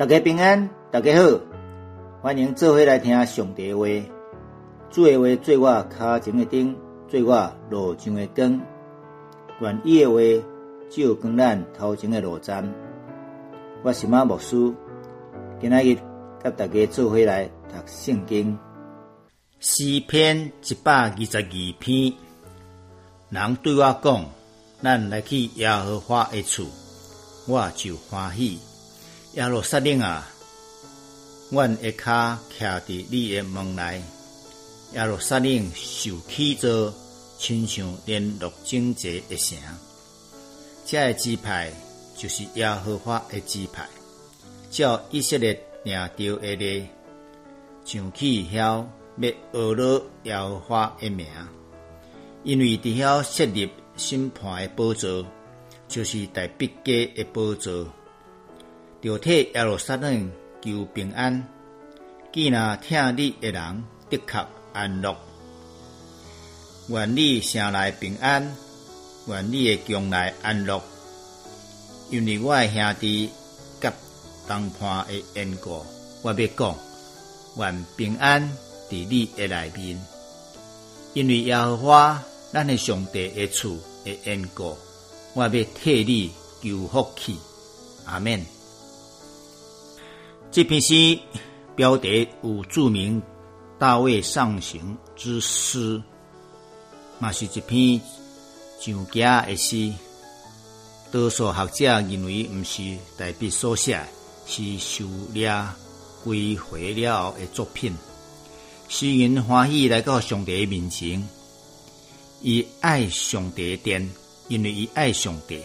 大家平安，大家好，欢迎做伙来听上帝话。主的话做我脚前的灯，做我路上的光。愿意的话照光咱头前的路站。我是马牧师，今仔日甲大家做伙来读圣经。诗篇一百二十二篇，人对我讲：“咱来去耶和华的厝，我就欢喜。”耶路撒冷啊，阮下骹徛伫你的门内。耶路撒冷受起造，亲像连络整齐的城。这个支派就是耶和华的支派，照以色列领着的咧，上去遐要学了耶和华的名，因为伫遐设立审判的宝座，就是大必家的宝座。着替耶路撒冷求平安，既然听你的人的确安乐，愿你城内平安，愿你的将来安乐，因为我的兄弟甲东畔的缘故，我要讲，愿平安伫你的内面，因为耶和华咱的上帝的厝的缘故，我要替你求福气，阿门。这篇诗标题有著名大卫上行之诗，嘛是一篇上佳的诗。多数学者认为，毋是代笔所写，是修炼归回了后的作品。诗人欢喜来到上帝面前，伊爱上帝殿，因为伊爱上帝，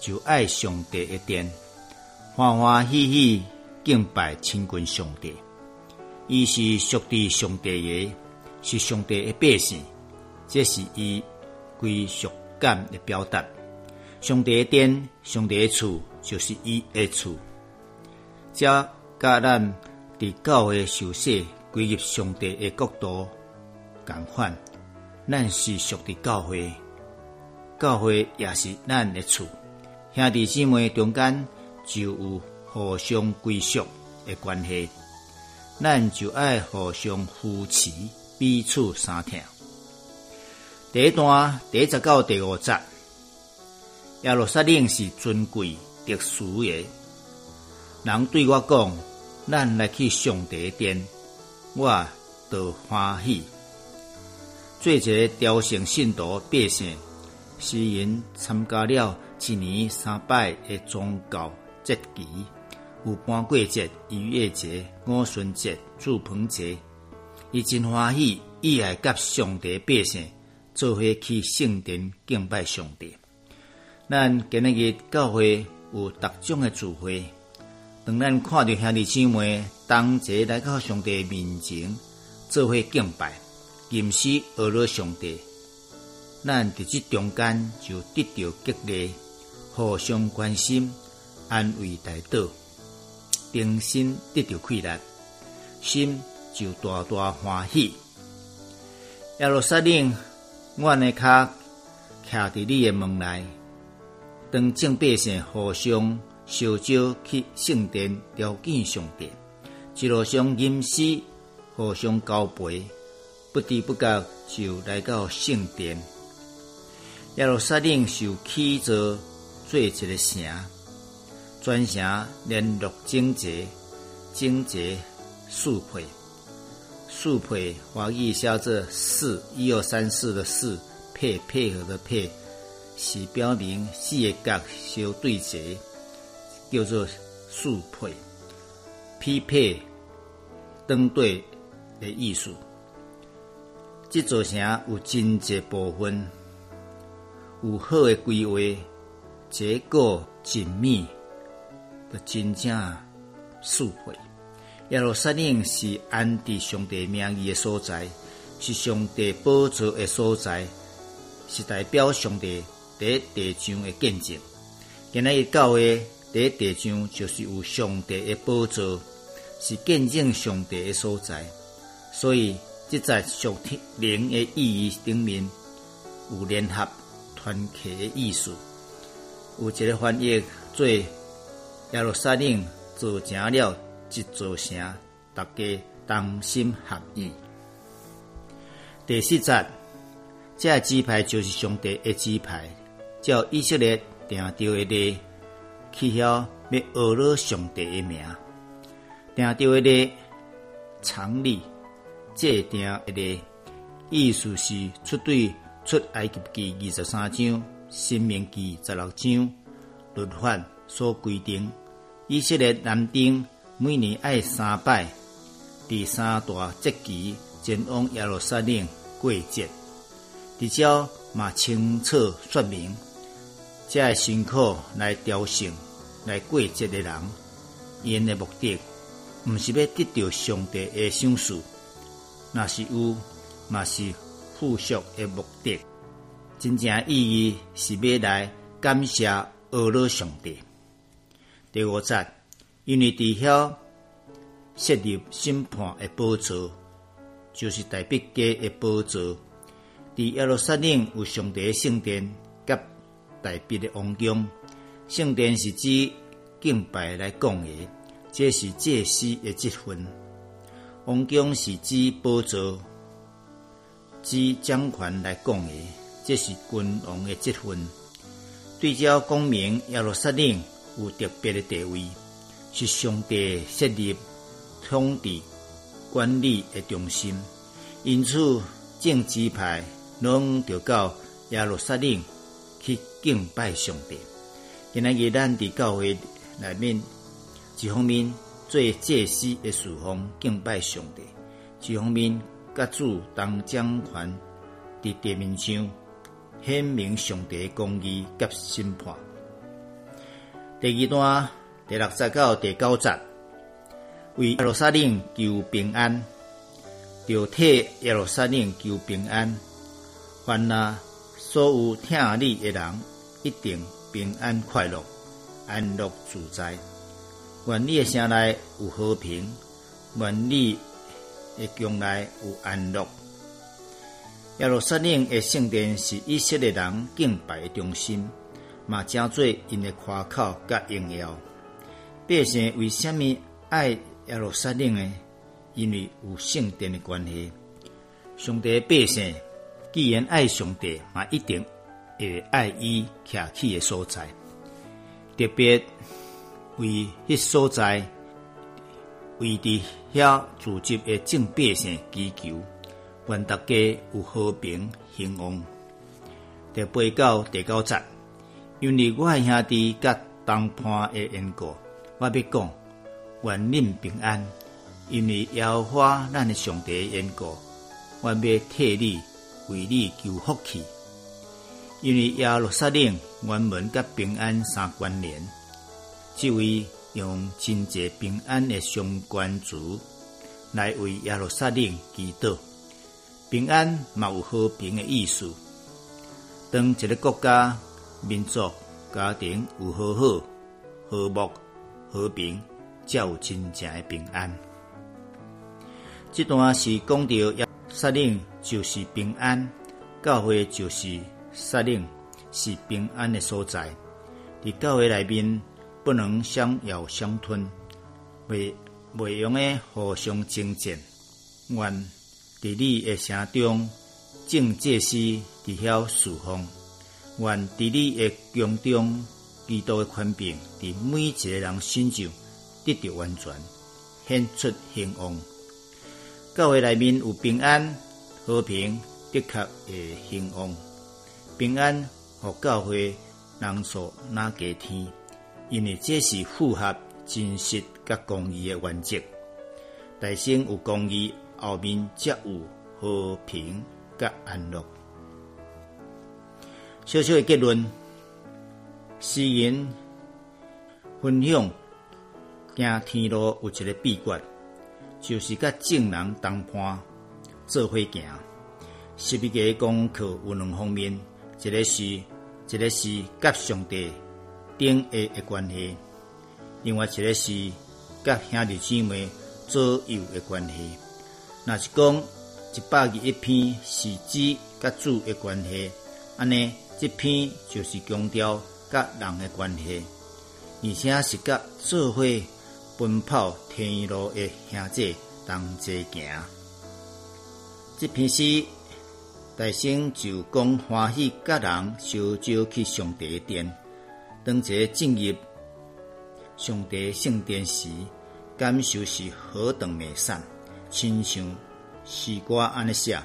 就爱上帝的殿，欢欢喜喜。敬拜亲近上帝，伊是属于上帝的，是上帝的百姓，这是伊归属感的表达。上帝的殿，上帝的厝，就是伊的厝。这甲咱伫教会受洗归入上帝的国度共款，咱是属于教会，教会也是咱的厝。兄弟姊妹中间就有。互相归属的关系，咱就爱互相扶持，彼此相听。第一段第十到第五节，耶路撒冷是尊贵特殊的。人对我讲：“咱来去上帝殿，我都欢喜。”做一个雕像信徒百姓，诗人参加了一年三拜的宗教节期。有半过节、逾越节、五旬节、祝棚节，伊真欢喜，伊爱甲上帝百姓做伙去圣殿敬拜上帝。咱今日教会有各种的聚会，当咱看到兄弟姊妹同齐来到上帝面前做伙敬拜、吟诗学了上帝，咱伫即中间就得到激励，互相关心、安慰、大道。定心得到快乐，心就大大欢喜。耶路撒冷，阮的脚徛伫你的门内，当正百姓互相烧酒去圣殿朝见上帝，一路上吟诗，互相交陪，不知不觉就来到圣殿。耶路撒冷受起造做一个城。全城联络整洁、整洁、速配、速配，华语写作“四一二三四”的“四”配配合的“配”，是表明四个角相对齐，叫做速配，匹配、登对的意思。这座城有真济部分，有好的规划，结构紧密。的真正素会，耶路撒冷是安迪上帝名义的所在，是上帝宝座的所在，是代表上帝第地上的见证。今日教会第地上就是有上帝的宝座，是见证上帝的所在。所以，即在属灵的意义顶面，有联合团结的意思。有一个翻译做。耶路撒冷做成了一座城，大家同心合意。第四节，这支派就是上帝的支派，照以色列定着的例，去晓要学了上帝的名，定着的例，常理，制定的例，意思是出对出埃及记二十三章、新命记十六章律法所规定，以色列男丁每年爱三拜第三大节期前往耶路撒冷。过节，至少嘛清楚说明，这辛苦来雕成来过节的人，因的目的，毋是要得到上帝的赏赐，那是有，嘛是附属的目的。真正意义是要来感谢俄罗上帝。第五节，因为伫遐设立审判的宝座。就是大毕家的宝座，伫耶路撒冷有上帝圣殿，甲大毕的王宫。圣殿是指敬拜来讲的，这是祭司的职分；王宫是指宝座，指掌权来讲的，这是君王的职分。对照讲明耶路撒冷有特别的地位，是上帝设立统治。管理的中心，因此政治派拢着到耶路撒冷去敬拜上帝。今日咱伫教会内面，一方面做祭司的侍奉敬拜上帝，一方面甲主当掌权伫地面上显明上帝公义甲审判。第二段第六节到第九节。为耶路撒冷求平安，就替耶路撒冷求平安。凡那所有听你的人，一定平安快乐、安乐自在。愿你的城内有和平，愿你的将来有安乐。耶路撒冷的圣殿是以色列人敬拜的中心，嘛正做因的夸口甲荣耀。百姓为虾米爱？耶路撒冷诶，因为有圣殿的关系，上帝百姓既然爱上帝，嘛一定会爱伊徛起的所在。特别为迄所在，为伫遐组织的正百姓祈求，愿大家有和平兴旺。第八到第九节，因为我兄弟甲东潘的缘故，我要讲。愿恁平安，因为耶和华咱的上帝缘故，我要替你为你求福气。因为耶路撒冷原文甲平安相关联，即位用真济平安的相关词来为耶路撒冷祈祷。平安嘛有和平的意思，当一个国家、民族、家庭有和好、和睦、和平。才有真正的平安。这段是讲到耶撒冷就是平安，教会就是撒冷，是平安的所在。伫教会内面不能相咬相吞，未未用的互相争战。愿伫你诶城中，正祭司伫遐侍奉；愿伫你诶宫中，基督诶宽平伫每一个人身上。得到完全，显出兴旺。教会内面有平安、和平，的确会兴旺。平安和教会人所拿加天，因为这是符合真实甲公义的原则。大圣有公义，后面则有和平甲安乐。小小的结论：诗人分享。行天路有一个秘诀，就是甲正人同伴做伙行。十一个功课有两方面，一个是一个是甲上帝顶下的关系，另外一个是甲兄弟姊妹左右的关系。若是讲一百二一篇是指甲主的关系，安尼这篇就是强调甲人的关系，而且是甲智慧。奔跑天路的兄弟同齐行。这篇诗，大声就讲欢喜甲人烧酒去上帝殿，当这进入上帝圣殿时，感受是何等美善，亲像诗歌安尼写。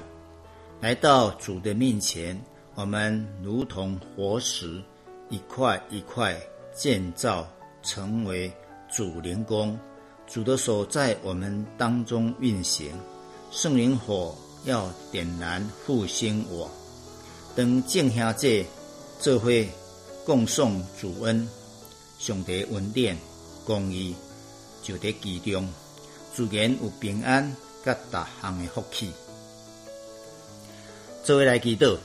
来到主的面前，我们如同活石，一块一块建造，成为主灵宫。主的手在我们当中运行，圣灵火。要点燃复兴我，当敬兄这这会共颂主恩，上帝恩典公义就在其中，自然有平安甲逐项的福气。作为来祈祷，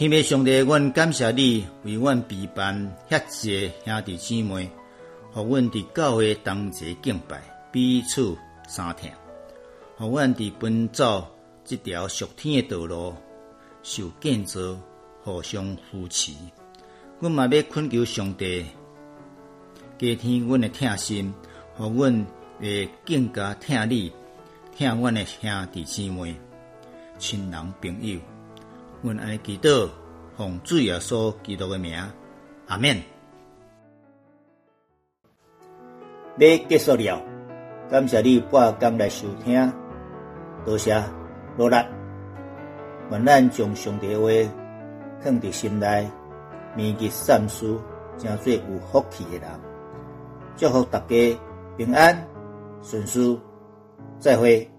天父上帝，阮感谢你为阮陪伴遐济兄弟姊妹，互阮伫教会同齐敬拜，彼此相听。互阮伫奔走这条属天的道路，受建造，互相扶持。阮嘛要恳求上帝，加添阮的疼心，互阮会更加疼你，疼阮的兄弟姊妹、亲人朋友。阮爱祈祷，奉主耶稣基督的名，阿免。要结束了，感谢你半工来收听。多谢努力，愿咱将上帝话放伫心内，铭记善事，成做有福气的人。祝福大家平安顺遂，再会。